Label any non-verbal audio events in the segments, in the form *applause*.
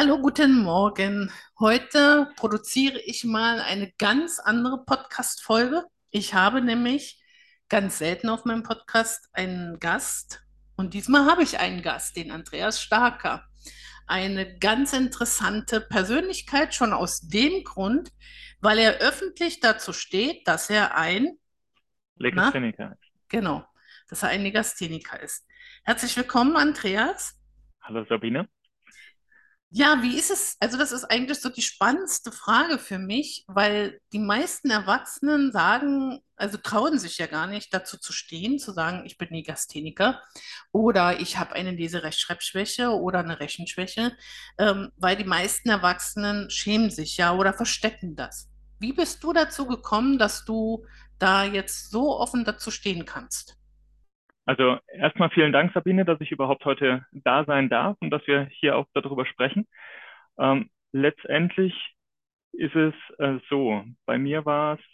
Hallo, guten Morgen. Heute produziere ich mal eine ganz andere Podcast-Folge. Ich habe nämlich ganz selten auf meinem Podcast einen Gast und diesmal habe ich einen Gast, den Andreas Starker. Eine ganz interessante Persönlichkeit, schon aus dem Grund, weil er öffentlich dazu steht, dass er ein, Legastheniker. genau, dass er ein Legastheniker ist. Herzlich willkommen, Andreas. Hallo Sabine. Ja, wie ist es? Also, das ist eigentlich so die spannendste Frage für mich, weil die meisten Erwachsenen sagen, also trauen sich ja gar nicht dazu zu stehen, zu sagen, ich bin Legastheniker oder ich habe eine Leserechtschreibschwäche oder eine Rechenschwäche, ähm, weil die meisten Erwachsenen schämen sich ja oder verstecken das. Wie bist du dazu gekommen, dass du da jetzt so offen dazu stehen kannst? Also erstmal vielen Dank, Sabine, dass ich überhaupt heute da sein darf und dass wir hier auch darüber sprechen. Ähm, letztendlich ist es äh, so, bei mir war es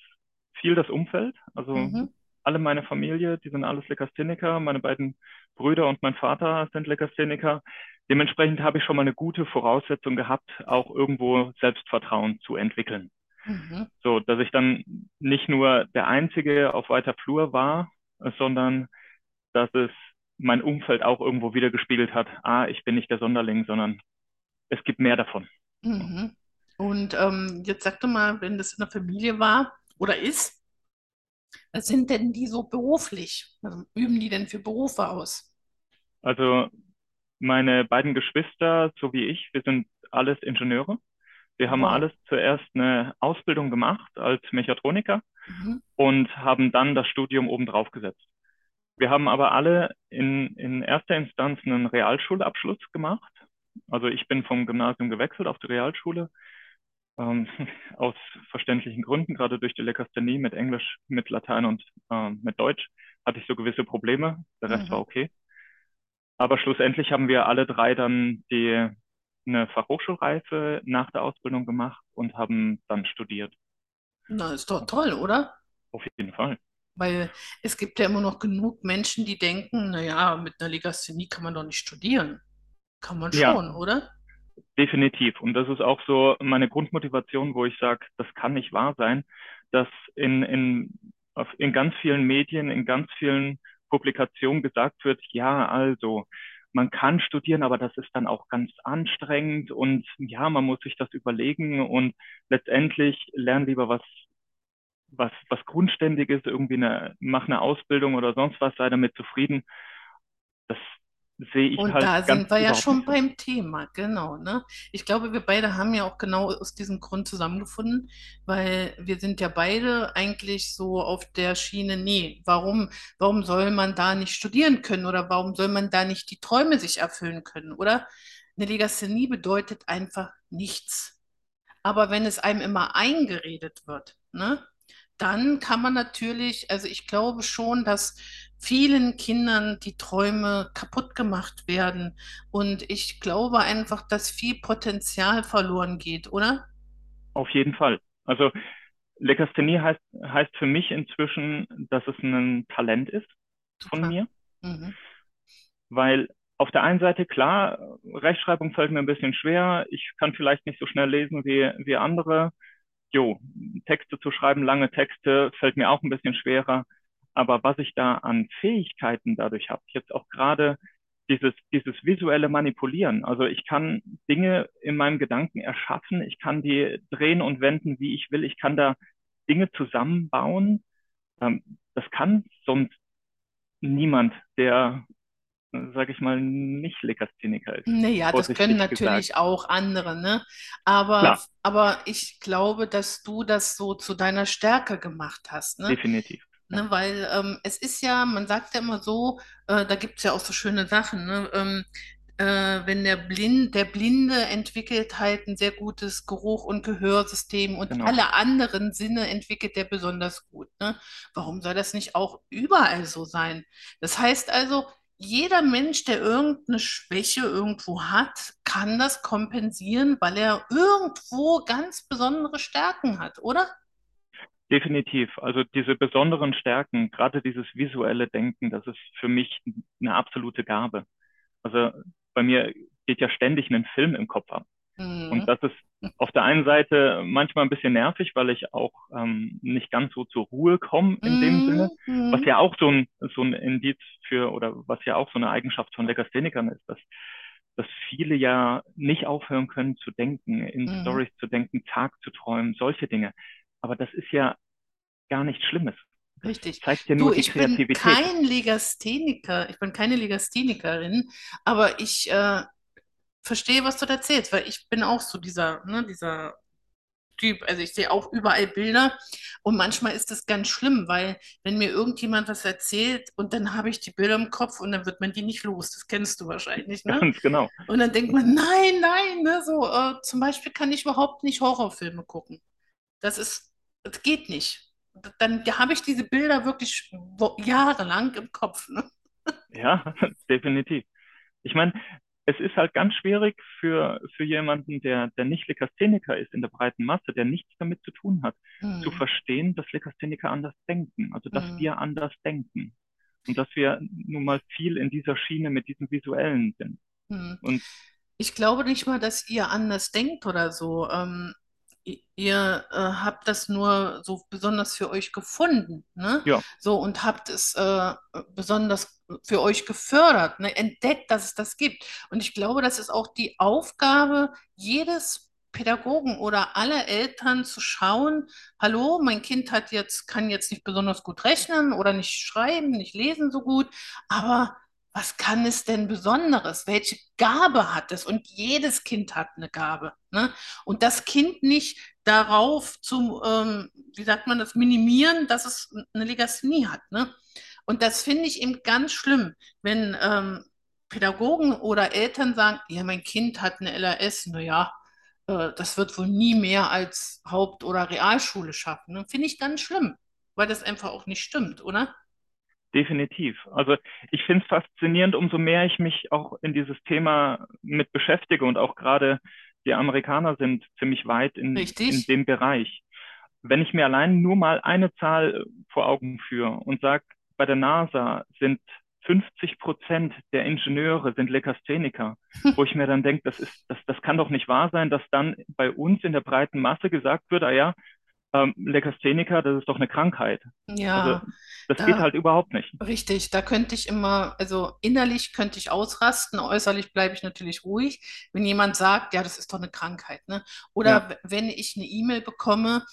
viel das Umfeld. Also Mhm, alle meine Familie, die sind alles Legastheniker. Meine beiden Brüder und mein Vater sind Legastheniker. Dementsprechend habe ich schon mal eine gute Voraussetzung gehabt, auch irgendwo Selbstvertrauen zu entwickeln. mhm. So, dass ich dann nicht nur der Einzige auf weiter Flur war, sondern dass es mein Umfeld auch irgendwo widergespiegelt hat. Ah, ich bin nicht der Sonderling, sondern es gibt mehr davon. Mhm. Und ähm, jetzt sag doch mal, wenn das in der Familie war oder ist, was sind denn die so beruflich? Also üben die denn für Berufe aus? Also meine beiden Geschwister, so wie ich, wir sind alles Ingenieure. Wir haben Wow. alles zuerst eine Ausbildung gemacht als Mechatroniker Mhm. und haben dann das Studium obendrauf gesetzt. Wir haben aber alle in, in erster Instanz einen Realschulabschluss gemacht. Also ich bin vom Gymnasium gewechselt auf die Realschule, ähm, *laughs* aus verständlichen Gründen, gerade durch die Legasthenie mit Englisch, mit Latein und ähm, mit Deutsch hatte ich so gewisse Probleme. Der Rest war Mhm. okay. Aber schlussendlich haben wir alle drei dann die, eine Fachhochschulreife nach der Ausbildung gemacht und haben dann studiert. Na, ist doch toll, oder? Auf jeden Fall. Weil es gibt ja immer noch genug Menschen, die denken, naja, mit einer Legasthenie kann man doch nicht studieren. Kann man Ja, schon, oder? definitiv. Und das ist auch so meine Grundmotivation, wo ich sage, das kann nicht wahr sein, dass in, in, in ganz vielen Medien, in ganz vielen Publikationen gesagt wird, ja, also man kann studieren, aber das ist dann auch ganz anstrengend und ja, man muss sich das überlegen und letztendlich lern lieber was, was, was Grundständiges, irgendwie eine, mach eine Ausbildung oder sonst was, sei damit zufrieden. Das sehe ich Und halt da ganz sind wir ja schon beim Thema, genau, ne? Ich glaube, wir beide haben ja auch genau aus diesem Grund zusammengefunden, weil wir sind ja beide eigentlich so auf der Schiene, nee, warum, warum soll man da nicht studieren können oder warum soll man da nicht die Träume sich erfüllen können, oder? Eine Legasthenie bedeutet einfach nichts. Aber wenn es einem immer eingeredet wird, ne, dann kann man natürlich, also ich glaube schon, dass vielen Kindern die Träume kaputt gemacht werden. Und ich glaube einfach, dass viel Potenzial verloren geht, oder? Auf jeden Fall. Also Legasthenie heißt, heißt für mich inzwischen, dass es ein Talent ist von Super. mir, Mhm. weil auf der einen Seite, klar, Rechtschreibung fällt mir ein bisschen schwer. Ich kann vielleicht nicht so schnell lesen wie, wie andere. Jo, Texte zu schreiben, lange Texte, fällt mir auch ein bisschen schwerer. Aber was ich da an Fähigkeiten dadurch habe, jetzt auch gerade dieses, dieses visuelle Manipulieren. Also ich kann Dinge in meinem Gedanken erschaffen, ich kann die drehen und wenden, wie ich will. Ich kann da Dinge zusammenbauen. Ähm, das kann sonst niemand, der, sage ich mal, nicht Legastheniker ist, Naja, das können vorsichtig gesagt. natürlich auch andere, ne? Aber, Klar, aber ich glaube, dass du das so zu deiner Stärke gemacht hast, ne? definitiv. Ne, weil ähm, es ist ja, man sagt ja immer so, äh, da gibt es ja auch so schöne Sachen, ne? Ähm, äh, wenn der Blind, der Blinde entwickelt halt ein sehr gutes Geruch- und Gehörsystem und genau. alle anderen Sinne entwickelt der besonders gut, ne? Warum soll das nicht auch überall so sein? Das heißt also, jeder Mensch, der irgendeine Schwäche irgendwo hat, kann das kompensieren, weil er irgendwo ganz besondere Stärken hat, oder? Definitiv. Also diese besonderen Stärken, gerade dieses visuelle Denken, das ist für mich eine absolute Gabe. Also bei mir geht ja ständig ein Film im Kopf ab. Und Mhm. das ist auf der einen Seite manchmal ein bisschen nervig, weil ich auch ähm, nicht ganz so zur Ruhe komme in dem Sinne, Mhm. was Mhm. ja auch so ein, so ein Indiz für, oder was ja auch so eine Eigenschaft von Legasthenikern ist, dass, dass viele ja nicht aufhören können zu denken, in Mhm. Stories zu denken, Tag zu träumen, solche Dinge. Aber das ist ja gar nichts Schlimmes. Richtig. zeigt ja Du, nur die ich bin Kreativität. kein Legastheniker, ich bin keine Legasthenikerin, aber ich äh, verstehe, was du da erzählst, weil ich bin auch so dieser, ne, dieser Typ. Also ich sehe auch überall Bilder und manchmal ist das ganz schlimm, weil wenn mir irgendjemand was erzählt und dann habe ich die Bilder im Kopf und dann wird man die nicht los. Das kennst du wahrscheinlich, ne? Ganz genau. Und dann denkt man, nein, nein, ne? So, äh, zum Beispiel kann ich überhaupt nicht Horrorfilme gucken. Das ist, das geht nicht. Dann habe ich diese Bilder wirklich jahrelang im Kopf, ne? Ja, *laughs* definitiv. Ich meine, es ist halt ganz schwierig für, für jemanden, der, der nicht Legastheniker ist in der breiten Masse, der nichts damit zu tun hat, zu Hm, verstehen, dass Legastheniker anders denken, also dass hm, wir anders denken und dass wir nun mal viel in dieser Schiene mit diesem Visuellen sind. hm. Und Ich glaube nicht mal, dass ihr anders denkt oder so. Ähm, ihr äh, habt das nur so besonders für euch gefunden, ne? ja, So und habt es äh, besonders für euch gefördert, ne? Entdeckt, dass es das gibt. Und ich glaube, das ist auch die Aufgabe jedes Pädagogen oder aller Eltern zu schauen, hallo, mein Kind hat jetzt, kann jetzt nicht besonders gut rechnen oder nicht schreiben, nicht lesen so gut, aber was kann es denn Besonderes? Welche Gabe hat es? Und jedes Kind hat eine Gabe. Ne? Und das Kind nicht darauf zu, ähm, wie sagt man das, minimieren, dass es eine Legasthenie hat. Ne? Und das finde ich eben ganz schlimm, wenn ähm, Pädagogen oder Eltern sagen, ja, mein Kind hat eine LRS, naja, äh, das wird wohl nie mehr als Haupt- oder Realschule schaffen. Ne? Finde ich ganz schlimm, weil das einfach auch nicht stimmt, oder? definitiv. Also ich finde es faszinierend, umso mehr ich mich auch in dieses Thema mit beschäftige und auch gerade die Amerikaner sind ziemlich weit in, in dem Bereich. Wenn ich mir allein nur mal eine Zahl vor Augen führe und sage, bei der NASA sind 50 Prozent der Ingenieure sind Legastheniker, wo ich mir dann denke, das ist, das, das kann doch nicht wahr sein, dass dann bei uns in der breiten Masse gesagt wird, ah ja, ähm, Legastheniker, das ist doch eine Krankheit. Also Ja, das geht da halt überhaupt nicht. Richtig, da könnte ich immer, also innerlich könnte ich ausrasten, äußerlich bleibe ich natürlich ruhig, wenn jemand sagt, ja, das ist doch eine Krankheit, ne? Ja, Oder w- wenn ich eine E-Mail bekomme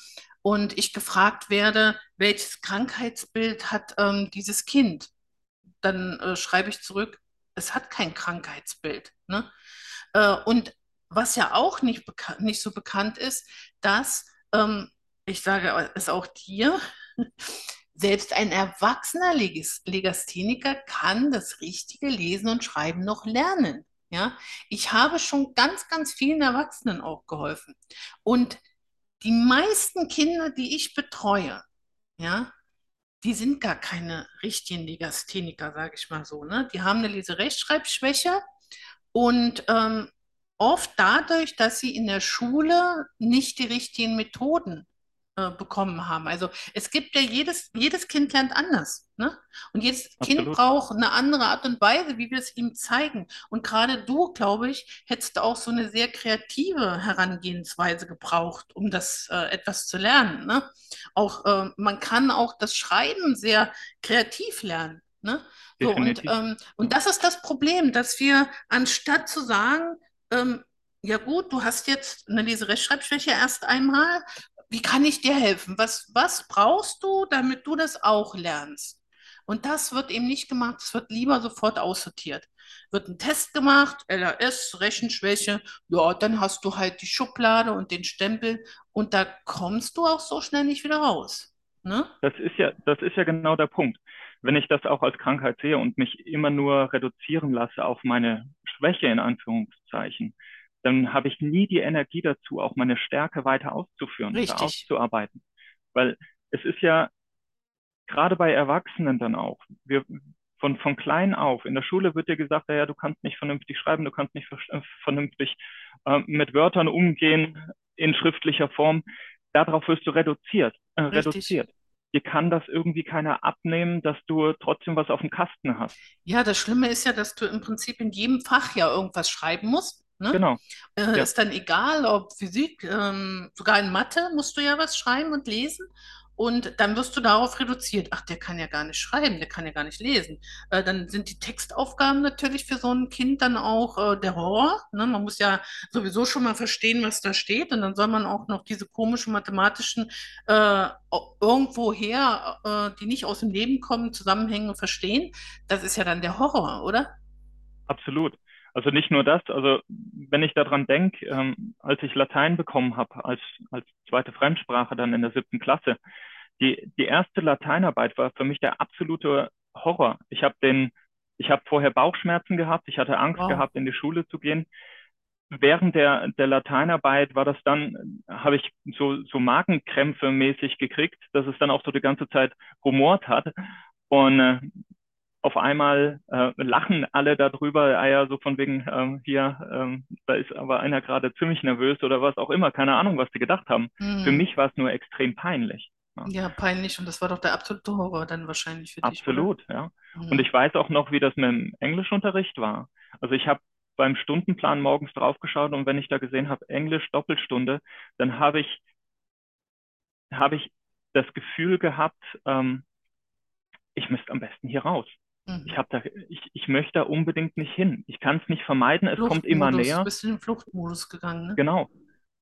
und ich gefragt werde, welches Krankheitsbild hat ähm, dieses Kind, dann äh, schreibe ich zurück, es hat kein Krankheitsbild, ne? Äh, und was ja auch nicht, nicht so bekannt ist, dass, ähm, ich sage es auch dir, selbst ein erwachsener Legastheniker kann das richtige Lesen und Schreiben noch lernen. Ja, ich habe schon ganz, ganz vielen Erwachsenen auch geholfen. Und die meisten Kinder, die ich betreue, ja, die sind gar keine richtigen Legastheniker, sage ich mal so. Ne? Die haben eine Leserechtschreibschwäche und ähm, oft dadurch, dass sie in der Schule nicht die richtigen Methoden äh, bekommen haben. Also es gibt ja jedes, jedes Kind lernt anders. Ne? Und jedes Kind absolut. braucht eine andere Art und Weise, wie wir es ihm zeigen. Und gerade du, glaube ich, hättest auch so eine sehr kreative Herangehensweise gebraucht, um das äh, etwas zu lernen. Ne? Auch äh, man kann auch das Schreiben sehr kreativ lernen. Ne? So, und, ähm, und das ist das Problem, dass wir anstatt zu sagen, ähm, ja gut, du hast jetzt eine Leserechtschreibschwäche erst einmal, wie kann ich dir helfen? Was, was brauchst du, damit du das auch lernst? Und das wird eben nicht gemacht, es wird lieber sofort aussortiert. Wird ein Test gemacht, LRS, Rechenschwäche, ja, dann hast du halt die Schublade und den Stempel und da kommst du auch so schnell nicht wieder raus. Ne? Das ist ja, das ist ja genau der Punkt. Wenn ich das auch als Krankheit sehe und mich immer nur reduzieren lasse auf meine Schwäche in Anführungszeichen, dann habe ich nie die Energie dazu, auch meine Stärke weiter auszuführen oder Richtig, auszuarbeiten. Weil es ist ja gerade bei Erwachsenen dann auch, wir, von, von klein auf, in der Schule wird dir gesagt, ja, du kannst nicht vernünftig schreiben, du kannst nicht ver- vernünftig äh, mit Wörtern umgehen in schriftlicher Form. Darauf wirst du reduziert, äh, reduziert. Dir kann das irgendwie keiner abnehmen, dass du trotzdem was auf dem Kasten hast. Ja, das Schlimme ist ja, dass du im Prinzip in jedem Fach ja irgendwas schreiben musst. Ne? genau. Äh, Ja, ist dann egal, ob Physik, ähm, sogar in Mathe musst du ja was schreiben und lesen. Und dann wirst du darauf reduziert. Ach, der kann ja gar nicht schreiben, der kann ja gar nicht lesen. Äh, dann sind die Textaufgaben natürlich für so ein Kind dann auch äh, der Horror. Ne? Man muss ja sowieso schon mal verstehen, was da steht. Und dann soll man auch noch diese komischen mathematischen äh, irgendwoher, äh, die nicht aus dem Leben kommen, Zusammenhänge verstehen. Das ist ja dann der Horror, oder? absolut. Also nicht nur das, also wenn ich daran denke, ähm, als ich Latein bekommen habe, als, als zweite Fremdsprache dann in der siebten Klasse, die, die erste Lateinarbeit war für mich der absolute Horror. Ich habe den, ich habe vorher Bauchschmerzen gehabt, ich hatte Angst Wow. gehabt, in die Schule zu gehen. Während der, der Lateinarbeit war das dann, habe ich so, so Magenkrämpfe mäßig gekriegt, dass es dann auch so die ganze Zeit rumort hat. Und äh, auf einmal äh, lachen alle darüber, ah ja, so von wegen, ähm, hier, ähm, da ist aber einer gerade ziemlich nervös oder was auch immer, keine Ahnung, was die gedacht haben. Für Hm. mich war es nur extrem peinlich. Ja, Ja, peinlich. Und das war doch der absolute Horror dann wahrscheinlich für dich, oder? absolut, ja. Und Hm. ich weiß auch noch, wie das mit dem Englischunterricht war. Also ich habe beim Stundenplan morgens draufgeschaut und wenn ich da gesehen habe, Englisch Doppelstunde, dann habe ich, habe ich das Gefühl gehabt, ähm, ich müsste am besten hier raus. Ich Mhm. habe da, ich, ich möchte da unbedingt nicht hin. Ich kann es nicht vermeiden, es kommt immer näher. bist du in den Fluchtmodus gegangen, ne? Genau.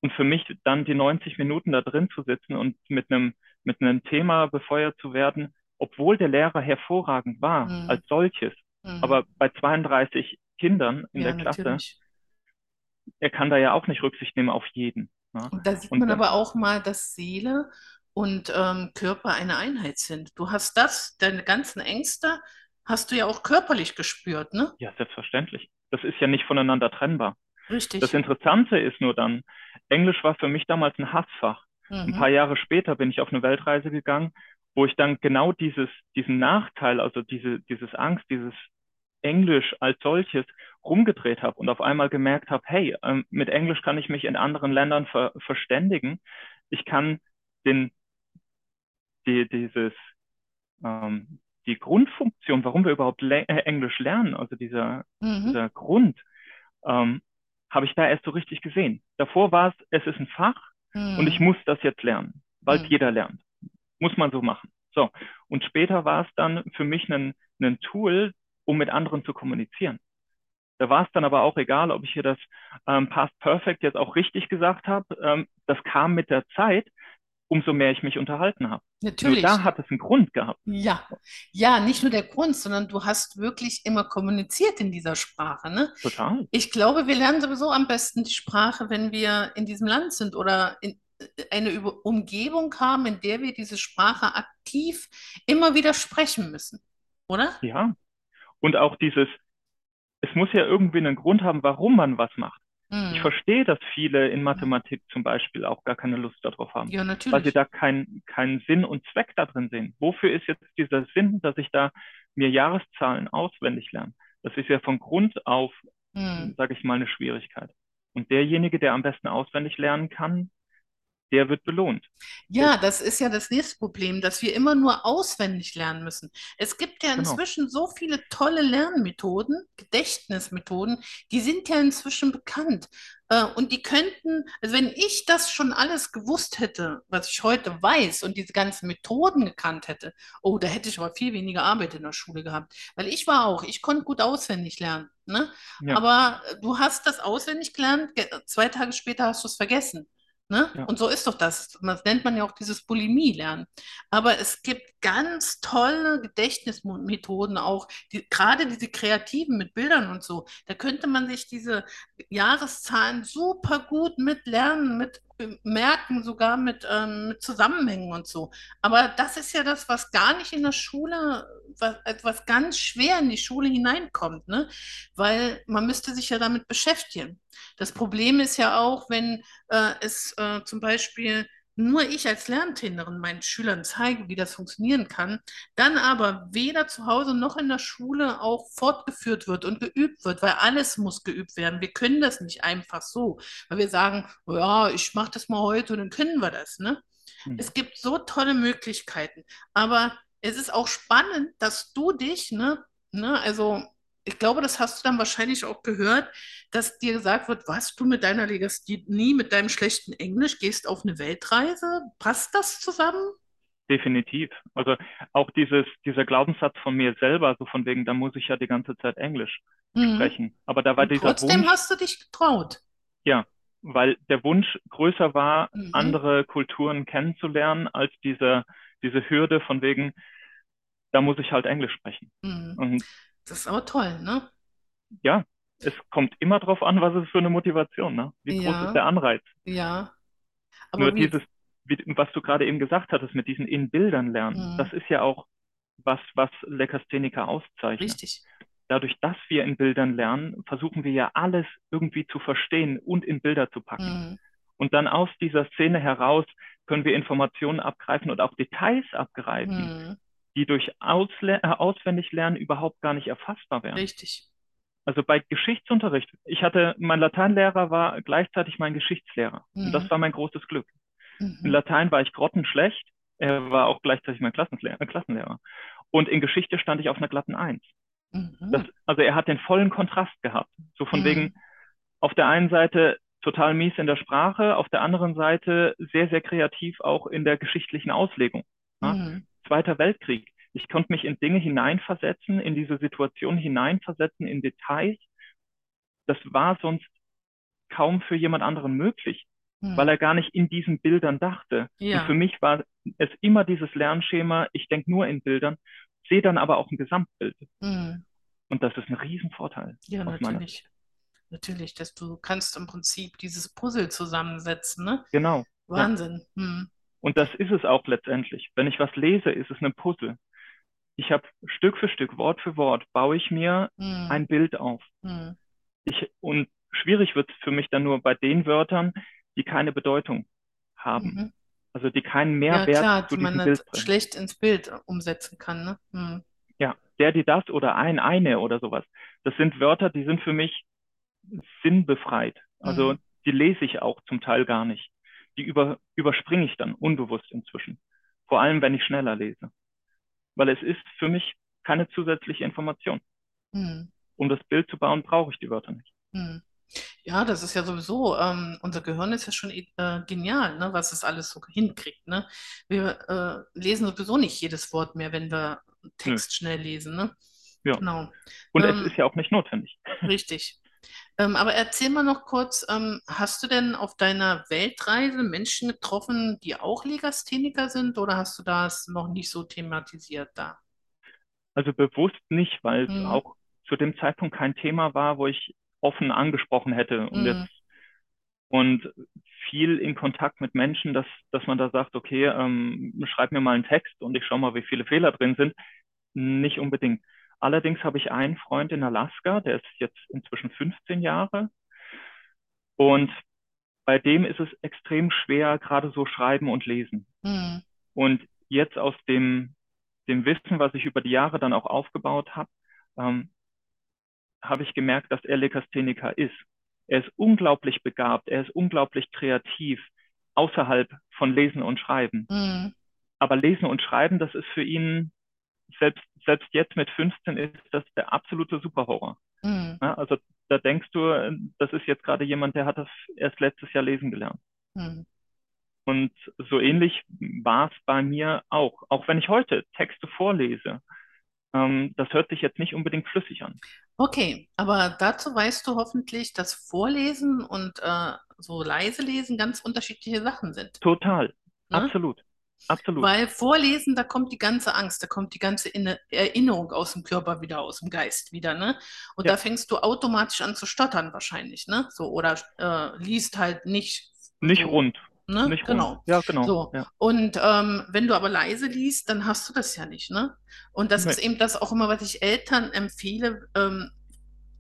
Und für mich dann die 90 Minuten da drin zu sitzen und mit einem, mit einem Thema befeuert zu werden, obwohl der Lehrer hervorragend war Mhm. als solches, Mhm. aber bei 32 Kindern in Ja, der Klasse, natürlich. er kann da ja auch nicht Rücksicht nehmen auf jeden. Ja. Und da sieht Und man aber auch mal, dass Seele und ähm, Körper eine Einheit sind. Du hast das, deine ganzen Ängste, hast du ja auch körperlich gespürt, ne? ja, selbstverständlich. Das ist ja nicht voneinander trennbar. Das Richtig. Interessante ist nur dann, Englisch war für mich damals ein Hassfach. Ein paar Mhm. Jahre später bin ich auf eine Weltreise gegangen, wo ich dann genau dieses, diesen Nachteil, also diese, dieses Angst, dieses Englisch als solches rumgedreht habe und auf einmal gemerkt habe, hey, ähm, mit Englisch kann ich mich in anderen Ländern ver verständigen. Ich kann den, die, dieses, ähm, die Grundfunktion, warum wir überhaupt le äh, Englisch lernen, also dieser, Mhm. dieser Grund, ähm, habe ich da erst so richtig gesehen. Davor war es, es ist ein Fach und ich Mhm. muss das jetzt lernen, weil es Mhm. jeder lernt. Muss man so machen. So. Und später war es dann für mich ein, ein Tool, um mit anderen zu kommunizieren. Da war es dann aber auch egal, ob ich hier das ähm, Past Perfect jetzt auch richtig gesagt habe. Ähm, das kam mit der Zeit, umso mehr ich mich unterhalten habe. Nur da Natürlich. hat es einen Grund gehabt. Ja, ja, nicht nur der Grund, sondern du hast wirklich immer kommuniziert in dieser Sprache, ne? Total. Ich glaube, wir lernen sowieso am besten die Sprache, wenn wir in diesem Land sind oder in äh, eine Umgebung haben, in der wir diese Sprache aktiv immer wieder sprechen müssen, oder? Ja. Und auch dieses, es muss ja irgendwie einen Grund haben, warum man was macht. Ich Hm. verstehe, dass viele in. Mathematik zum Beispiel auch gar keine Lust darauf haben, Ja, weil sie natürlich. da keinen keinen Sinn und Zweck da drin sehen. Wofür ist jetzt dieser Sinn, dass ich da mir Jahreszahlen auswendig lerne? Das ist ja von Grund auf, Hm. sage ich mal, eine Schwierigkeit. Und derjenige, der am besten auswendig lernen kann, der wird belohnt. Ja, das ist ja das nächste Problem, dass wir immer nur auswendig lernen müssen. Es gibt ja genau. inzwischen so viele tolle Lernmethoden, Gedächtnismethoden, die sind ja inzwischen bekannt. Äh, Und die könnten, also wenn ich das schon alles gewusst hätte, was ich heute weiß und diese ganzen Methoden gekannt hätte, oh, da hätte ich aber viel weniger Arbeit in der Schule gehabt. Weil ich war auch, ich konnte gut auswendig lernen, ne? Ja, Aber du hast das auswendig gelernt, ge- zwei Tage später hast du es vergessen. Ne? ja, Und so ist doch das. Das nennt man ja auch dieses Bulimie-Lernen. Aber es gibt ganz tolle Gedächtnismethoden auch, die, gerade diese kreativen mit Bildern und so. Da könnte man sich diese Jahreszahlen super gut mit lernen, mit merken, sogar mit, ähm, mit Zusammenhängen und so. Aber das ist ja das, was gar nicht in der Schule, was, etwas ganz schwer in die Schule hineinkommt, ne? Weil man müsste sich ja damit beschäftigen. Das Problem ist ja auch, wenn äh, es äh, zum Beispiel nur ich als Lerntrainerin meinen Schülern zeige, wie das funktionieren kann, dann aber weder zu Hause noch in der Schule auch fortgeführt wird und geübt wird, weil alles muss geübt werden. Wir können das nicht einfach so, weil wir sagen, ja, ich mache das mal heute und dann können wir das, ne? hm, Es gibt so tolle Möglichkeiten, aber es ist auch spannend, dass du dich, ne, ne, also ich glaube, das hast du dann wahrscheinlich auch gehört, dass dir gesagt wird, was, du mit deiner Legasthenie, mit deinem schlechten Englisch gehst auf eine Weltreise? Passt das zusammen? Definitiv. Also auch dieses, dieser Glaubenssatz von mir selber, so von wegen, da muss ich ja die ganze Zeit Englisch Mhm. sprechen. Aber da war Und dieser trotzdem Wunsch, hast du dich getraut. ja, weil der Wunsch größer war, Mhm. andere Kulturen kennenzulernen, als diese, diese Hürde von wegen, da muss ich halt Englisch sprechen. Mhm. Und Das ist aber toll, ne? ja, es kommt immer drauf an, was ist für eine Motivation, ne? Wie groß ist der Anreiz? ja. Nur Aber wie, dieses, was du gerade eben gesagt hattest, mit diesen in Bildern lernen, mhm. das ist ja auch was, was Legastheniker auszeichnet. Richtig. Dadurch, dass wir in Bildern lernen, versuchen wir ja alles irgendwie zu verstehen und in Bilder zu packen. Mhm. Und dann aus dieser Szene heraus können wir Informationen abgreifen und auch Details abgreifen, Mhm. Die durch Ausle äh, Auswendiglernen überhaupt gar nicht erfassbar wären. Richtig. Also bei Geschichtsunterricht, ich hatte, mein Lateinlehrer war gleichzeitig mein Geschichtslehrer. Und das Mhm. war mein großes Glück. In Mhm. Latein war ich grottenschlecht. Er war auch gleichzeitig mein Klassenlehrer, äh, Klassenlehrer. Und in Geschichte stand ich auf einer glatten Eins. Das, Mhm. also er hat den vollen Kontrast gehabt. So von Mhm. wegen, auf der einen Seite total mies in der Sprache, auf der anderen Seite sehr, sehr kreativ auch in der geschichtlichen Auslegung. Ja? Zweiter Weltkrieg. Ich konnte mich in Dinge hineinversetzen, in diese Situation hineinversetzen, in Details. Das war sonst kaum für jemand anderen möglich, weil Mhm. er gar nicht in diesen Bildern dachte. Und für Ja. mich war es immer dieses Lernschema, ich denke nur in Bildern, sehe dann aber auch ein Gesamtbild. Mhm. Und das ist ein Riesenvorteil Ja, natürlich. Natürlich, dass du kannst im Prinzip dieses Puzzle zusammensetzen, ne? Genau, ja. Wahnsinn. Und das ist es auch letztendlich. Wenn ich was lese, ist es ein Puzzle. Ich habe Stück für Stück, Wort für Wort, baue ich mir Mhm. ein Bild auf. Mhm. Ich, und schwierig wird es für mich dann nur bei den Wörtern, die keine Bedeutung haben. Mhm. Also die keinen Ja, Mehrwert klar, zu die man Bild schlecht ins Bild umsetzen kann, ne? Mhm. Ja, der, die, das oder ein, eine oder sowas. Das sind Wörter, die sind für mich sinnbefreit. Also Mhm. die lese ich auch zum Teil gar nicht. Die über, überspringe ich dann unbewusst inzwischen. Vor allem, wenn ich schneller lese. Weil es ist für mich keine zusätzliche Information. Mhm. Um das Bild zu bauen, brauche ich die Wörter nicht. Mhm. Ja, das ist ja sowieso, ähm, unser Gehirn ist ja schon äh, genial, ne, was es alles so hinkriegt, ne? Wir äh, lesen sowieso nicht jedes Wort mehr, wenn wir einen Nö, Text schnell lesen, ne? ja. Genau. Und es Ähm, ist ja auch nicht notwendig. richtig. Ähm, aber erzähl mal noch kurz, ähm, hast du denn auf deiner Weltreise Menschen getroffen, die auch Legastheniker sind, oder hast du das noch nicht so thematisiert da? Also bewusst nicht, weil es Mhm. auch zu dem Zeitpunkt kein Thema war, wo ich offen angesprochen hätte und jetzt Mhm. und viel in Kontakt mit Menschen, dass, dass man da sagt, okay, ähm, schreib mir mal einen Text und ich schaue mal, wie viele Fehler drin sind. Nicht unbedingt. Allerdings habe ich einen Freund in Alaska, der ist jetzt inzwischen 15 Jahre und bei dem ist es extrem schwer, gerade so schreiben und lesen. Mhm. Und jetzt aus dem, dem Wissen, was ich über die Jahre dann auch aufgebaut habe, ähm, habe ich gemerkt, dass er Legastheniker ist. Er ist unglaublich begabt, er ist unglaublich kreativ, außerhalb von Lesen und Schreiben. Mhm. Aber Lesen und Schreiben, das ist für ihn, selbst, selbst jetzt mit 15, ist das der absolute Superhorror. Mhm. Ja, also da denkst du, das ist jetzt gerade jemand, der hat das erst letztes Jahr lesen gelernt. Mhm. Und so ähnlich war es bei mir auch. Auch wenn ich heute Texte vorlese, ähm, das hört sich jetzt nicht unbedingt flüssig an. Okay, aber dazu weißt du hoffentlich, dass Vorlesen und äh, so leise lesen ganz unterschiedliche Sachen sind, Total. ne? Absolut. Absolut. Weil Vorlesen, da kommt die ganze Angst, da kommt die ganze Inne Erinnerung aus dem Körper wieder, aus dem Geist wieder, ne? Und Ja, da fängst du automatisch an zu stottern wahrscheinlich, ne? So, oder äh, liest halt nicht nicht rund. ne? Nicht rund. Genau. Ja, genau. So. Ja. Und ähm, wenn du aber leise liest, dann hast du das ja nicht, ne? Und das Nee. ist eben das auch immer, was ich Eltern empfehle, ähm,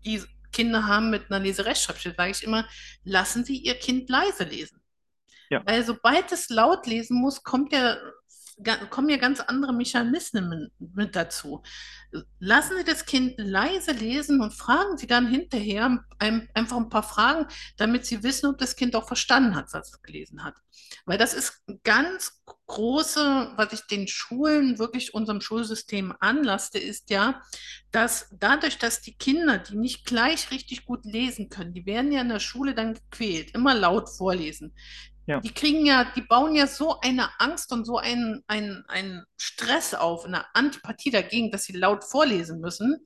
die Kinder haben mit einer Leserechtschreibschwäche, sage ich immer, lassen Sie Ihr Kind leise lesen. Ja. Weil sobald es laut lesen muss, kommt ga- kommen ja ganz andere Mechanismen mit dazu. Lassen Sie das Kind leise lesen und fragen Sie dann hinterher ein, einfach ein paar Fragen, damit Sie wissen, ob das Kind auch verstanden hat, was es gelesen hat. Weil das ist ganz große, was ich den Schulen, wirklich unserem Schulsystem anlaste, ist ja, dass dadurch, dass die Kinder, die nicht gleich richtig gut lesen können, die werden ja in der Schule dann gequält, immer laut vorlesen. Ja, Die kriegen ja, die bauen ja so eine Angst und so einen, einen, einen Stress auf, eine Antipathie dagegen, dass sie laut vorlesen müssen,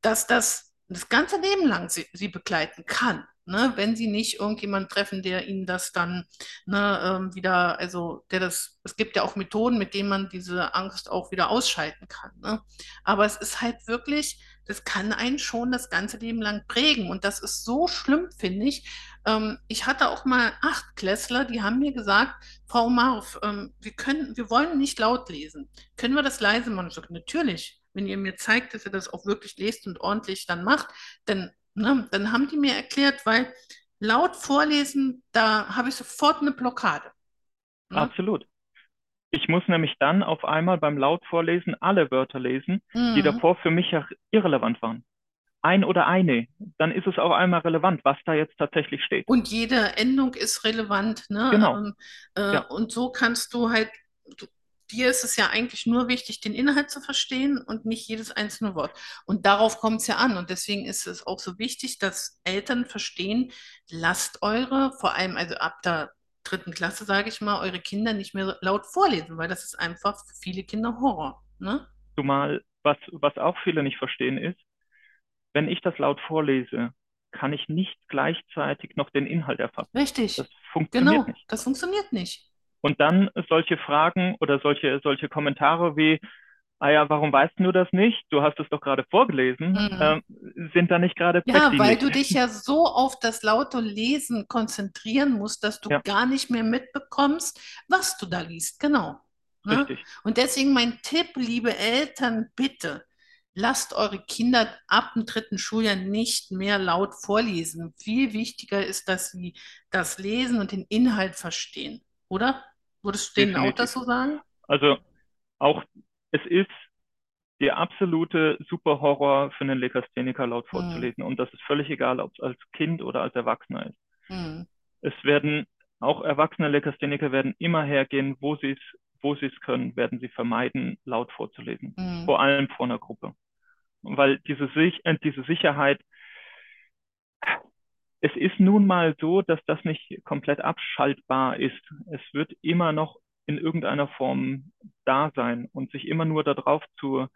dass das das ganze Leben lang sie, sie begleiten kann. Ne, wenn sie nicht irgendjemanden treffen, der ihnen das dann ne, ähm, wieder, also der das, es gibt ja auch Methoden, mit denen man diese Angst auch wieder ausschalten kann. Ne? Aber es ist halt wirklich, das kann einen schon das ganze Leben lang prägen. Und das ist so schlimm, finde ich. Ähm, ich hatte auch mal Achtklässler, die haben mir gesagt, Frau Marf, ähm, wir können, wir wollen nicht laut lesen. Können wir das leise machen? Ich sage, natürlich. Wenn ihr mir zeigt, dass ihr das auch wirklich lest und ordentlich dann macht, dann, ne, dann haben die mir erklärt, weil laut vorlesen, da habe ich sofort eine Blockade. Ne? absolut. Ich muss nämlich dann auf einmal beim Lautvorlesen alle Wörter lesen, die Mhm. davor für mich ja irrelevant waren. Ein oder eine, dann ist es auf einmal relevant, was da jetzt tatsächlich steht. Und jede Endung ist relevant, ne? Genau, Ähm, äh, ja, und so kannst du halt, du, dir ist es ja eigentlich nur wichtig, den Inhalt zu verstehen und nicht jedes einzelne Wort. Und darauf kommt es ja an. Und deswegen ist es auch so wichtig, dass Eltern verstehen, lasst eure, vor allem also ab der dritten Klasse, sage ich mal, eure Kinder nicht mehr laut vorlesen, weil das ist einfach für viele Kinder Horror, ne? zumal was, was auch viele nicht verstehen ist, wenn ich das laut vorlese, kann ich nicht gleichzeitig noch den Inhalt erfassen. Das Richtig, funktioniert genau, nicht. das funktioniert nicht. Und dann solche Fragen oder solche, solche Kommentare wie, ah ja, warum weißt du das nicht? Du hast es doch gerade vorgelesen, Mhm. ähm, sind da nicht gerade Ja, weil du dich ja so auf das laute Lesen konzentrieren musst, dass du Ja, gar nicht mehr mitbekommst, was du da liest. Genau. Ne? richtig. Und deswegen mein Tipp, liebe Eltern, bitte lasst eure Kinder ab dem dritten Schuljahr nicht mehr laut vorlesen. Viel wichtiger ist, dass sie das lesen und den Inhalt verstehen. Oder? Würdest du denen auch das so sagen? Also auch, es ist der absolute Superhorror für einen Legastheniker laut Hm, vorzulesen. Und das ist völlig egal, ob es als Kind oder als Erwachsener ist. hm, Es werden, auch erwachsene Legastheniker werden immer hergehen, wo sie es, wo sie es können, werden sie vermeiden, laut vorzulesen. hm, Vor allem vor einer Gruppe. Weil diese, Sich äh, diese Sicherheit, es ist nun mal so, dass das nicht komplett abschaltbar ist. Es wird immer noch in irgendeiner Form da sein und sich immer nur darauf zu,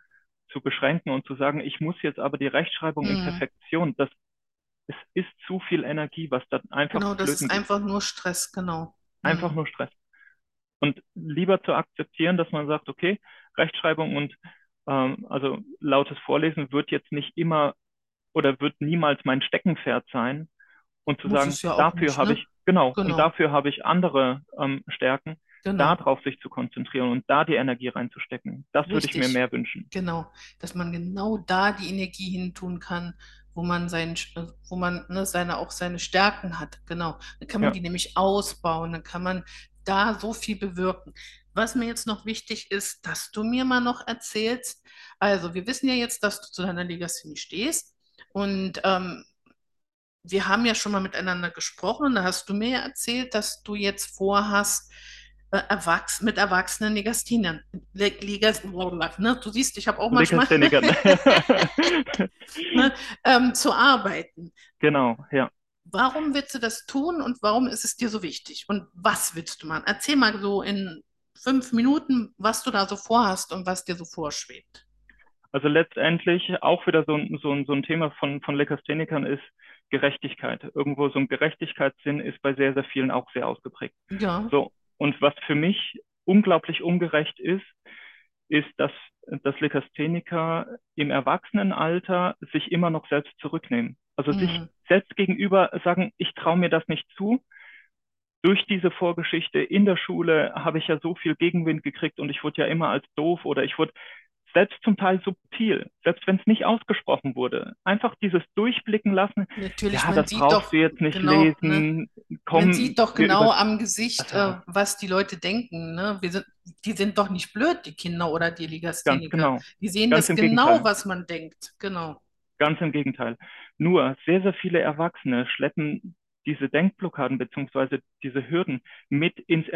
zu beschränken und zu sagen, ich muss jetzt aber die Rechtschreibung in hm. Perfektion, das, es ist zu viel Energie, was da einfach Genau, das ist geht. einfach nur Stress, genau. Einfach Hm, nur Stress. Und lieber zu akzeptieren, dass man sagt, okay, Rechtschreibung und ähm, also lautes Vorlesen wird jetzt nicht immer oder wird niemals mein Steckenpferd sein. Und zu muss sagen, ja dafür habe ne? ich, genau, und Genau, dafür habe ich andere ähm, Stärken, genau. darauf sich zu konzentrieren und da die Energie reinzustecken. Das würde ich mir Richtig, mehr wünschen. genau. Dass man genau da die Energie hin tun kann, wo man sein, wo man ne, seine, auch seine Stärken hat. Genau. Dann kann man Ja, die nämlich ausbauen, dann kann man da so viel bewirken. Was mir jetzt noch wichtig ist, dass du mir mal noch erzählst, also wir wissen ja jetzt, dass du zu deiner Legasthenie stehst und ähm, wir haben ja schon mal miteinander gesprochen und da hast du mir ja erzählt, dass du jetzt vorhast, Erwachs mit erwachsenen Legastheniern, Le Legas ne? Du siehst, ich habe auch manchmal Legastheniker. *laughs* ne, ähm, zu arbeiten. Genau, ja. Warum willst du das tun und warum ist es dir so wichtig? Und was willst du machen? Erzähl mal so in fünf Minuten, was du da so vorhast und was dir so vorschwebt. Also letztendlich auch wieder so ein, so ein, so ein Thema von, von Legasthenikern ist Gerechtigkeit. Irgendwo so ein Gerechtigkeitssinn ist bei sehr, sehr vielen auch sehr ausgeprägt. Ja. So, und was für mich unglaublich ungerecht ist, ist, dass, dass Legastheniker im Erwachsenenalter sich immer noch selbst zurücknehmen. Also sich Hm. selbst gegenüber sagen, ich traue mir das nicht zu. Durch diese Vorgeschichte in der Schule habe ich ja so viel Gegenwind gekriegt und ich wurde ja immer als doof oder ich wurde selbst zum Teil subtil, selbst wenn es nicht ausgesprochen wurde. Einfach dieses Durchblicken lassen, Natürlich, ja, man das brauchst doch du jetzt nicht genau, ne? lesen, Man komm, sieht doch genau am Gesicht, äh, Ja, was die Leute denken, ne? Wir sind, die sind doch nicht blöd, die Kinder oder die Legastheniker. genau, Die sehen ganz das genau, Gegenteil. was man denkt. Genau. Ganz im Gegenteil. Nur sehr, sehr viele Erwachsene schleppen diese Denkblockaden beziehungsweise diese Hürden mit ins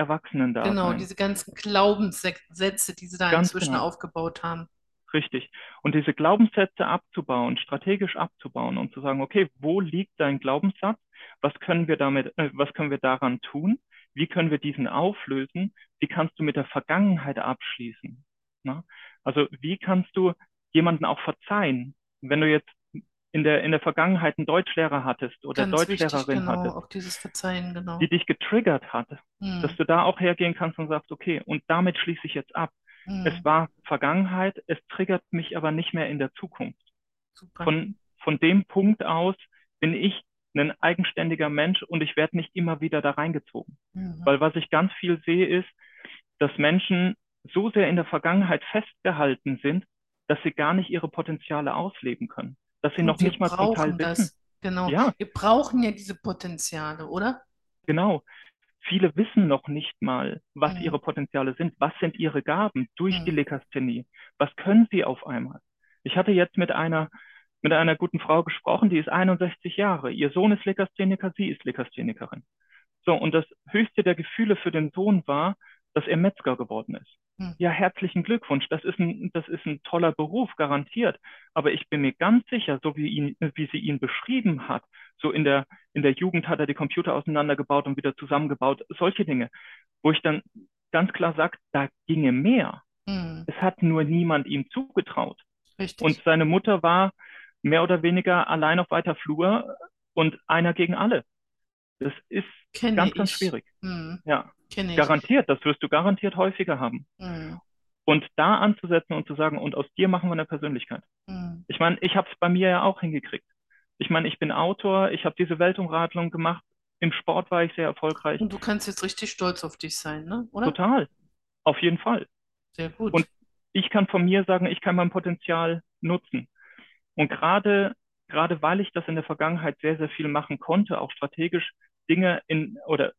Genau, Erwachsenendasein. diese ganzen Glaubenssätze, die sie da Ganz inzwischen genau, aufgebaut haben. richtig. Und diese Glaubenssätze abzubauen, strategisch abzubauen und zu sagen, okay, wo liegt dein Glaubenssatz? Was können wir damit, äh, was können wir daran tun? Wie können wir diesen auflösen? Wie kannst du mit der Vergangenheit abschließen? Na? Also wie kannst du jemanden auch verzeihen, wenn du jetzt in der, in der Vergangenheit einen Deutschlehrer hattest oder Ganz wichtig, Deutschlehrerin genau, hattest, auch dieses Verzeihen, die genau. dich getriggert hat, dass Hm, du da auch hergehen kannst und sagst, okay, und damit schließe ich jetzt ab. Es hm, war Vergangenheit, es triggert mich aber nicht mehr in der Zukunft. super. Von, von dem Punkt aus bin ich ein eigenständiger Mensch und ich werde nicht immer wieder da reingezogen. Mhm. Weil was ich ganz viel sehe, ist, dass Menschen so sehr in der Vergangenheit festgehalten sind, dass sie gar nicht ihre Potenziale ausleben können. Dass sie noch Und nicht mal zum Teil brauchen wissen. das, genau. Ja, Wir brauchen ja diese Potenziale, oder? genau. Viele wissen noch nicht mal, was Hm, ihre Potenziale sind. Was sind ihre Gaben durch die hm, Legasthenie? Was können sie auf einmal? Ich hatte jetzt mit einer, mit einer guten Frau gesprochen, die ist 61 Jahre. Ihr Sohn ist Legastheniker, sie ist Legasthenikerin. So, und das höchste der Gefühle für den Sohn war, dass er Metzger geworden ist. hm. Ja, herzlichen Glückwunsch. Das ist ein, das ist ein toller Beruf, garantiert. Aber ich bin mir ganz sicher, so wie ihn, wie sie ihn beschrieben hat, so in der, in der Jugend hat er die Computer auseinandergebaut und wieder zusammengebaut, solche Dinge, wo ich dann ganz klar sage, da ginge mehr. Hm, Es hat nur niemand ihm zugetraut. Und richtig. seine Mutter war mehr oder weniger allein auf weiter Flur und einer gegen alle. Das ist Kenne ganz, ganz ich. schwierig. Hm, Ja, kenne ich. garantiert. Das wirst du garantiert häufiger haben. Hm, Und da anzusetzen und zu sagen, und aus dir machen wir eine Persönlichkeit. hm, Ich meine, ich habe es bei mir ja auch hingekriegt. Ich meine, ich bin Autor, ich habe diese Weltumradlung gemacht. Im Sport war ich sehr erfolgreich. Und du kannst jetzt richtig stolz auf dich sein, ne? Oder? Total. Auf jeden Fall. Sehr Und gut. ich kann von mir sagen, ich kann mein Potenzial nutzen. Und gerade, gerade weil ich das in der Vergangenheit sehr, sehr viel machen konnte, auch strategisch Dinge in oder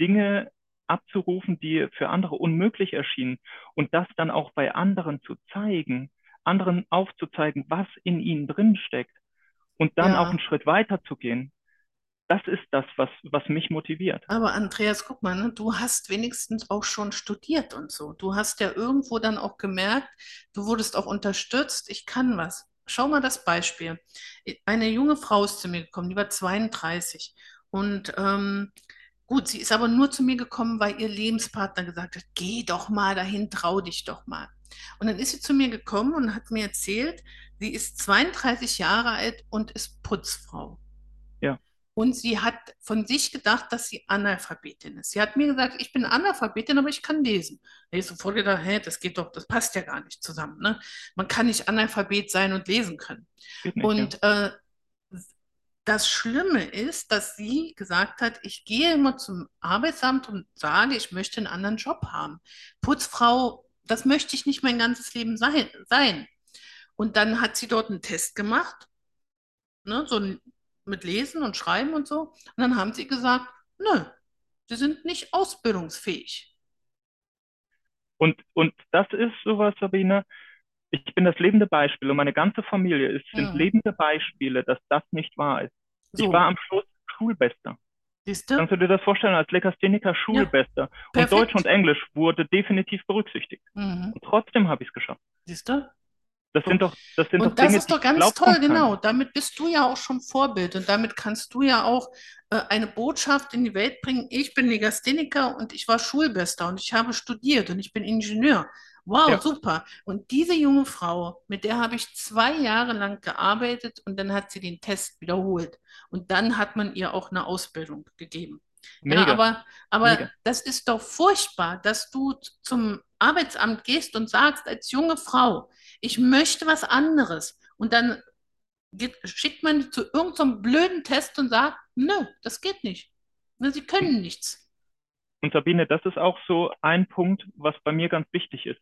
Dinge abzurufen, die für andere unmöglich erschienen und das dann auch bei anderen zu zeigen, anderen aufzuzeigen, was in ihnen drin steckt und dann auch einen Ja, Schritt weiter zu gehen, das ist das, was, was mich motiviert. aber Andreas, guck mal, ne? Du hast wenigstens auch schon studiert und so. Du hast ja irgendwo dann auch gemerkt, du wurdest auch unterstützt, ich kann was. Schau mal das Beispiel. Eine junge Frau ist zu mir gekommen, die war 32. Und ähm, gut, sie ist aber nur zu mir gekommen, weil ihr Lebenspartner gesagt hat, geh doch mal dahin, trau dich doch mal. Und dann ist sie zu mir gekommen und hat mir erzählt, sie ist 32 Jahre alt und ist Putzfrau. Ja, Und sie hat von sich gedacht, dass sie Analphabetin ist. Sie hat mir gesagt, ich bin Analphabetin, aber ich kann lesen. Da ich sofort gedacht, hä, das geht doch, das passt ja gar nicht zusammen, ne? Man kann nicht Analphabet sein und lesen können. nicht, ja. Und äh, das Schlimme ist, dass sie gesagt hat, ich gehe immer zum Arbeitsamt und sage, ich möchte einen anderen Job haben. Putzfrau, das möchte ich nicht mein ganzes Leben sein. sein. Und dann hat sie dort einen Test gemacht ne, so ein- mit Lesen und Schreiben und so. Und dann haben sie gesagt, nö, sie sind nicht ausbildungsfähig. Und, und das ist sowas, Sabine, ich bin das lebende Beispiel und meine ganze Familie ist, sind Hm. lebende Beispiele, dass das nicht wahr ist. Ich war So, am Schluss Schulbester. siehst du? Kannst du dir das vorstellen, als Legastheniker Ja, Schulbester? Und Deutsch und. Englisch wurde definitiv berücksichtigt. Mhm. Und trotzdem habe ich es geschafft. Siehst du? Das sind doch, das sind doch Und das Dinge, ist doch ganz toll, genau. Damit bist du ja auch schon Vorbild und damit kannst du ja auch äh, eine Botschaft in die Welt bringen. Ich bin Legastheniker und ich war Schulbester und ich habe studiert und ich bin Ingenieur. Wow, Ja, super. Und diese junge Frau, mit der habe ich zwei Jahre lang gearbeitet und dann hat sie den Test wiederholt. Und dann hat man ihr auch eine Ausbildung gegeben. Ja, mega, aber, aber mega. das ist doch furchtbar, dass du zum Arbeitsamt gehst und sagst, als junge Frau, ich möchte was anderes. Und dann geht, schickt man zu irgendeinem so blöden Test und sagt, nö, das geht nicht. Ne, Sie können nichts. Und Sabine, das ist auch so ein Punkt, was bei mir ganz wichtig ist.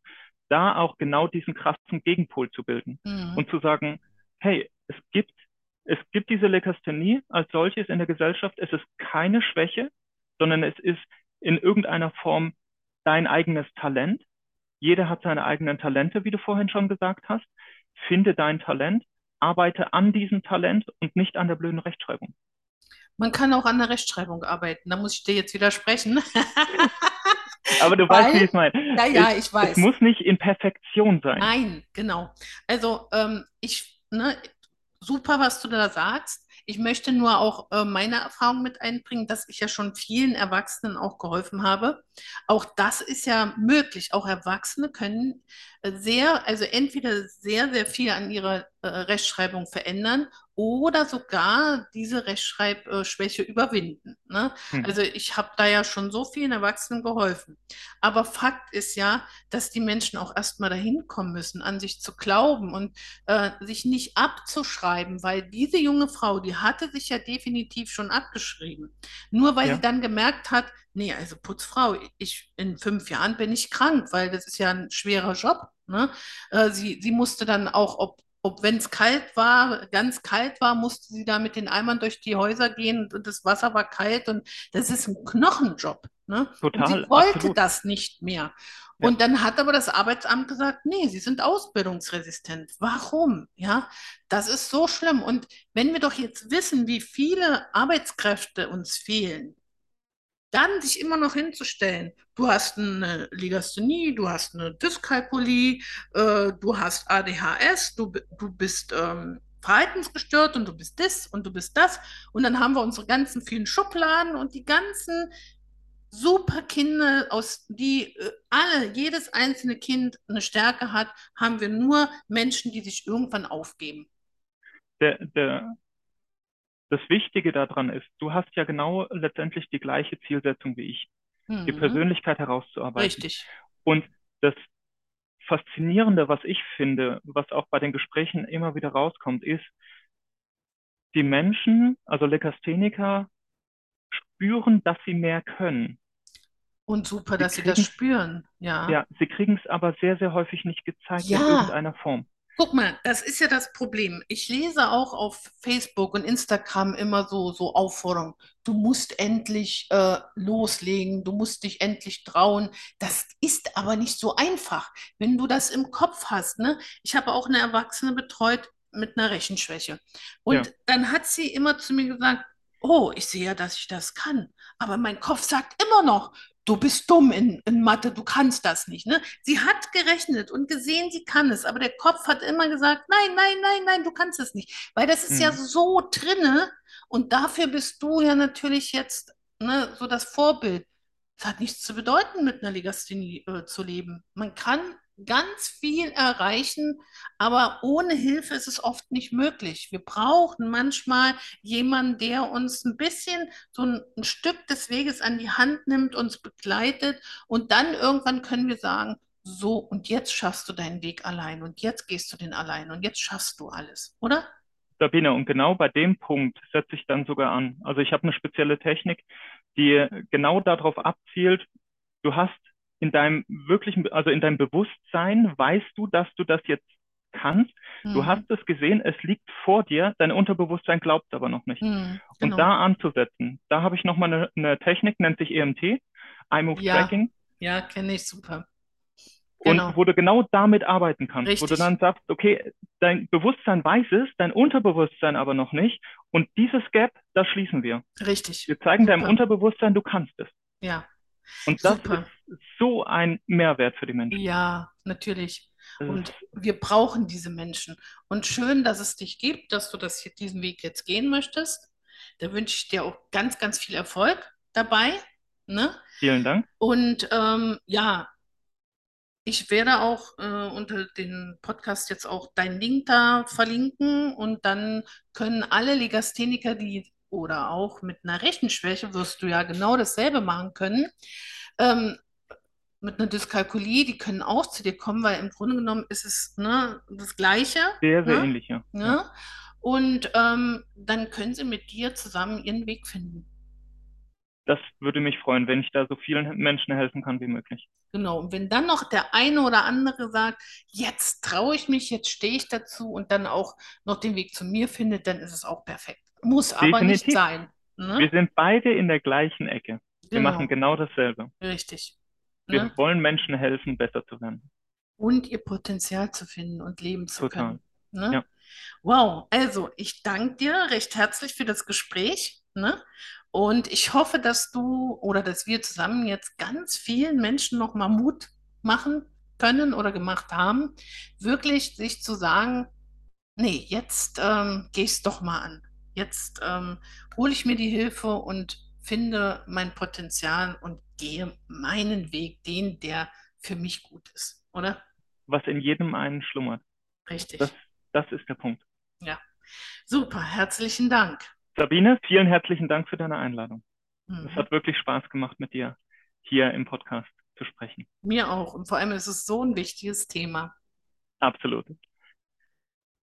da auch genau diesen krassen Gegenpol zu bilden Mhm. und zu sagen, hey, es gibt, es gibt diese Legasthenie als solches in der Gesellschaft. Es ist keine Schwäche, sondern es ist in irgendeiner Form dein eigenes Talent. Jeder hat seine eigenen Talente, wie du vorhin schon gesagt hast. Finde dein Talent, arbeite an diesem Talent und nicht an der blöden Rechtschreibung. Man kann auch an der Rechtschreibung arbeiten. Da muss ich dir jetzt widersprechen. *laughs* Aber du weißt, wie Weil, ich es meine. ja, ja, Es, ich es weiß. muss nicht in Perfektion sein. Nein, genau. Also ähm, ich, ne, super, was du da sagst. Ich möchte nur auch äh, meine Erfahrung mit einbringen, dass ich ja schon vielen Erwachsenen auch geholfen habe. Auch das ist ja möglich. Auch Erwachsene können äh, sehr, also entweder sehr, sehr viel an ihrer äh, Rechtschreibung verändern oder sogar diese Rechtschreibschwäche überwinden. Ne? Hm. Also ich habe da ja schon so vielen Erwachsenen geholfen. Aber Fakt ist ja, dass die Menschen auch erstmal dahin kommen müssen, an sich zu glauben und äh, sich nicht abzuschreiben, weil diese junge Frau, die hatte sich ja definitiv schon abgeschrieben. Nur weil sie Ja, dann gemerkt hat, nee, also Putzfrau, ich in fünf Jahren bin ich krank, weil das ist ja ein schwerer Job. Ne? Äh, sie, sie musste dann auch, ob, ob wenn es kalt war, ganz kalt war, musste sie da mit den Eimern durch die Häuser gehen und das Wasser war kalt und das ist ein Knochenjob. Ne? Und sie total, wollte absolut. das nicht mehr. Ja. Und dann hat aber das Arbeitsamt gesagt, nee, Sie sind ausbildungsresistent. Warum? Ja, das ist so schlimm. Und wenn wir doch jetzt wissen, wie viele Arbeitskräfte uns fehlen, dann sich immer noch hinzustellen, du hast eine Legasthenie, du hast eine Dyskalkulie, äh, du hast ADHS, du, du bist ähm, verhaltensgestört und du bist das und du bist das. Und dann haben wir unsere ganzen vielen Schubladen und die ganzen super Kinder, aus die äh, alle, jedes einzelne Kind eine Stärke hat, haben wir nur Menschen, die sich irgendwann aufgeben. Der, der, das Wichtige daran ist, du hast ja genau letztendlich die gleiche Zielsetzung wie ich, die Mhm. Persönlichkeit herauszuarbeiten. Richtig. Und das Faszinierende, was ich finde, was auch bei den Gesprächen immer wieder rauskommt, ist, die Menschen, also Legastheniker, spüren, dass sie mehr können. Und super, Sie dass Sie das spüren. Ja. ja, sie kriegen es aber sehr, sehr häufig nicht gezeigt in Ja, irgendeiner Form. Guck mal, das ist ja das Problem. Ich lese auch auf Facebook und Instagram immer so, so Aufforderungen. Du musst endlich äh, loslegen, du musst dich endlich trauen. Das ist aber nicht so einfach, wenn du das im Kopf hast, ne? Ich habe auch eine Erwachsene betreut mit einer Rechenschwäche. Ja. Und dann hat sie immer zu mir gesagt, oh, ich sehe ja, dass ich das kann. Aber mein Kopf sagt immer noch, du bist dumm in, in Mathe, du kannst das nicht, ne? Sie hat gerechnet und gesehen, sie kann es, aber der Kopf hat immer gesagt, nein, nein, nein, nein, du kannst es nicht, weil das ist ja Hm. so drinne und dafür bist du ja natürlich jetzt ne, so das Vorbild. Es hat nichts zu bedeuten, mit einer Legasthenie äh, zu leben. Man kann ganz viel erreichen, aber ohne Hilfe ist es oft nicht möglich. Wir brauchen manchmal jemanden, der uns ein bisschen so ein, ein Stück des Weges an die Hand nimmt, uns begleitet und dann irgendwann können wir sagen, so, und jetzt schaffst du deinen Weg allein und jetzt gehst du den allein und jetzt schaffst du alles, oder? Sabine, und genau bei dem Punkt setze ich dann sogar an. Also ich habe eine spezielle Technik, die genau darauf abzielt, du hast in deinem wirklichen, also in deinem Bewusstsein, weißt du, dass du das jetzt kannst. Du Mhm. hast es gesehen, es liegt vor dir, dein Unterbewusstsein glaubt aber noch nicht. Mhm. Und Genau. da anzusetzen, da habe ich nochmal eine, eine Technik, nennt sich EMT, Eye Move Ja, Tracking. ja, kenne ich super. Und Genau. wo du genau damit arbeiten kannst, wo du Richtig. dann sagst, okay, dein Bewusstsein weiß es, dein Unterbewusstsein aber noch nicht. Und dieses Gap, das schließen wir. Richtig. Wir zeigen deinem Super. Unterbewusstsein, du kannst es. Ja, Und das super. ist so ein Mehrwert für die Menschen. Ja, natürlich. Und wir brauchen diese Menschen. Und schön, dass es dich gibt, dass du das hier, diesen Weg jetzt gehen möchtest. Da wünsche ich dir auch ganz, ganz viel Erfolg dabei. Ne? vielen Dank. Und ähm, ja, ich werde auch äh, unter den Podcast jetzt auch deinen Link da verlinken und dann können alle Legastheniker, die oder auch mit einer Rechenschwäche wirst du ja genau dasselbe machen können. Ähm, mit einer Dyskalkulie, die können auch zu dir kommen, weil im Grunde genommen ist es ne, das Gleiche. Sehr, sehr Ne? ähnlich, ja. Ja. Ne? Und ähm, dann können sie mit dir zusammen ihren Weg finden. das würde mich freuen, wenn ich da so vielen Menschen helfen kann wie möglich. Genau. Und wenn dann noch der eine oder andere sagt, jetzt traue ich mich, jetzt stehe ich dazu und dann auch noch den Weg zu mir findet, dann ist es auch perfekt. Muss aber nicht Definitiv. sein. Ne? Wir sind beide in der gleichen Ecke. Wir Genau. machen genau dasselbe. Richtig. Wir Ne? wollen Menschen helfen, besser zu werden. Und ihr Potenzial zu finden und leben zu Total. können. Ne? Ja. Wow, also ich danke dir recht herzlich für das Gespräch. Ne? Und ich hoffe, dass du oder dass wir zusammen jetzt ganz vielen Menschen nochmal Mut machen können oder gemacht haben, wirklich sich zu sagen, nee, jetzt ähm, gehe ich es doch mal an. Jetzt ähm, hole ich mir die Hilfe und finde mein Potenzial und gehe meinen Weg, den, der für mich gut ist, oder? Was in jedem einen schlummert. Richtig. Das, das ist der Punkt. Ja. Super, herzlichen Dank. Sabine, vielen herzlichen Dank für deine Einladung. Es Mhm. hat wirklich Spaß gemacht, mit dir hier im Podcast zu sprechen. Mir auch. Und vor allem ist es so ein wichtiges Thema. Absolut.